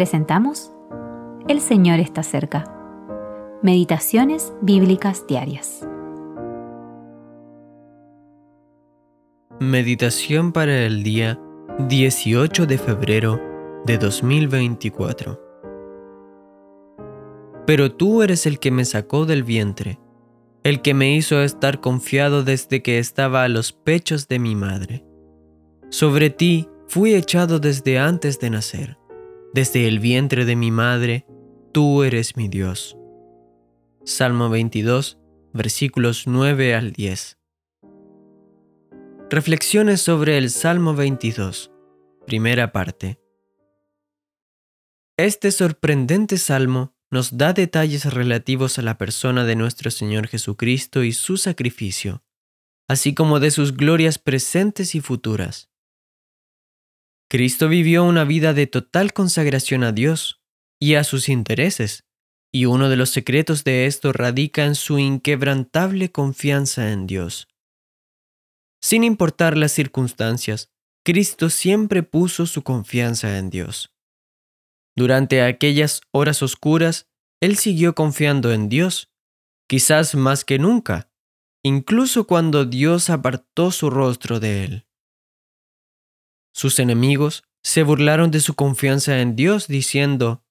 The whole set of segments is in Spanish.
presentamos El Señor está cerca. Meditaciones Bíblicas Diarias. Meditación para el día 18 de febrero de 2024. Pero tú eres el que me sacó del vientre, el que me hizo estar confiado desde que estaba a los pechos de mi madre. Sobre ti fui echado desde antes de nacer. Desde el vientre de mi madre, tú eres mi Dios. Salmo 22, versículos 9 al 10. Reflexiones sobre el Salmo 22, primera parte. Este sorprendente salmo nos da detalles relativos a la persona de nuestro Señor Jesucristo y su sacrificio, así como de sus glorias presentes y futuras. Cristo vivió una vida de total consagración a Dios y a sus intereses, y uno de los secretos de esto radica en su inquebrantable confianza en Dios. Sin importar las circunstancias, Cristo siempre puso su confianza en Dios. Durante aquellas horas oscuras, Él siguió confiando en Dios, quizás más que nunca, incluso cuando Dios apartó su rostro de Él. Sus enemigos se burlaron de su confianza en Dios, diciendo,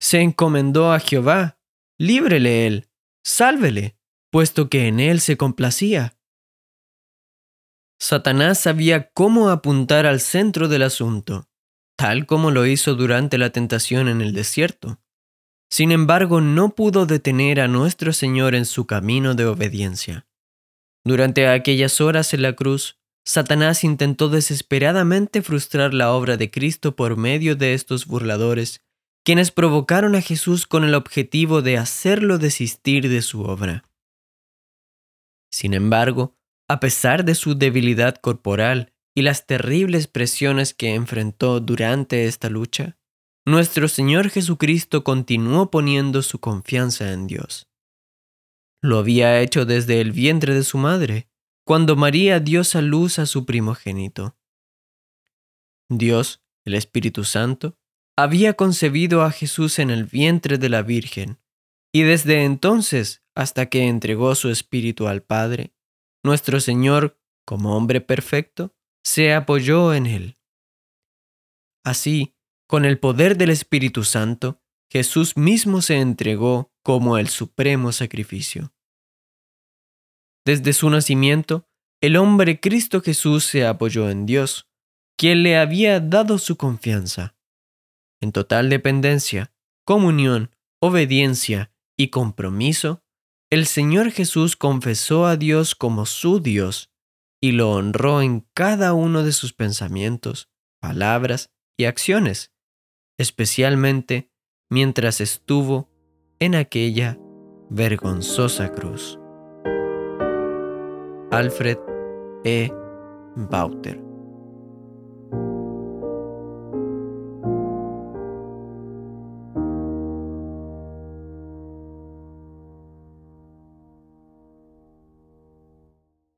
Se encomendó a Jehová, líbrele él, sálvele, puesto que en él se complacía. Satanás sabía cómo apuntar al centro del asunto, tal como lo hizo durante la tentación en el desierto. Sin embargo, no pudo detener a nuestro Señor en su camino de obediencia. Durante aquellas horas en la cruz, Satanás intentó desesperadamente frustrar la obra de Cristo por medio de estos burladores, quienes provocaron a Jesús con el objetivo de hacerlo desistir de su obra. Sin embargo, a pesar de su debilidad corporal y las terribles presiones que enfrentó durante esta lucha, nuestro Señor Jesucristo continuó poniendo su confianza en Dios. Lo había hecho desde el vientre de su madre, cuando María dio a luz a su primogénito. Dios, el Espíritu Santo, había concebido a Jesús en el vientre de la Virgen, y desde entonces hasta que entregó su Espíritu al Padre, nuestro Señor, como hombre perfecto, se apoyó en él. Así, con el poder del Espíritu Santo, Jesús mismo se entregó como el supremo sacrificio. Desde su nacimiento, el hombre Cristo Jesús se apoyó en Dios, quien le había dado su confianza. En total dependencia, comunión, obediencia y compromiso, el Señor Jesús confesó a Dios como su Dios y lo honró en cada uno de sus pensamientos, palabras y acciones, especialmente mientras estuvo en aquella vergonzosa cruz. Alfred E. Bauter.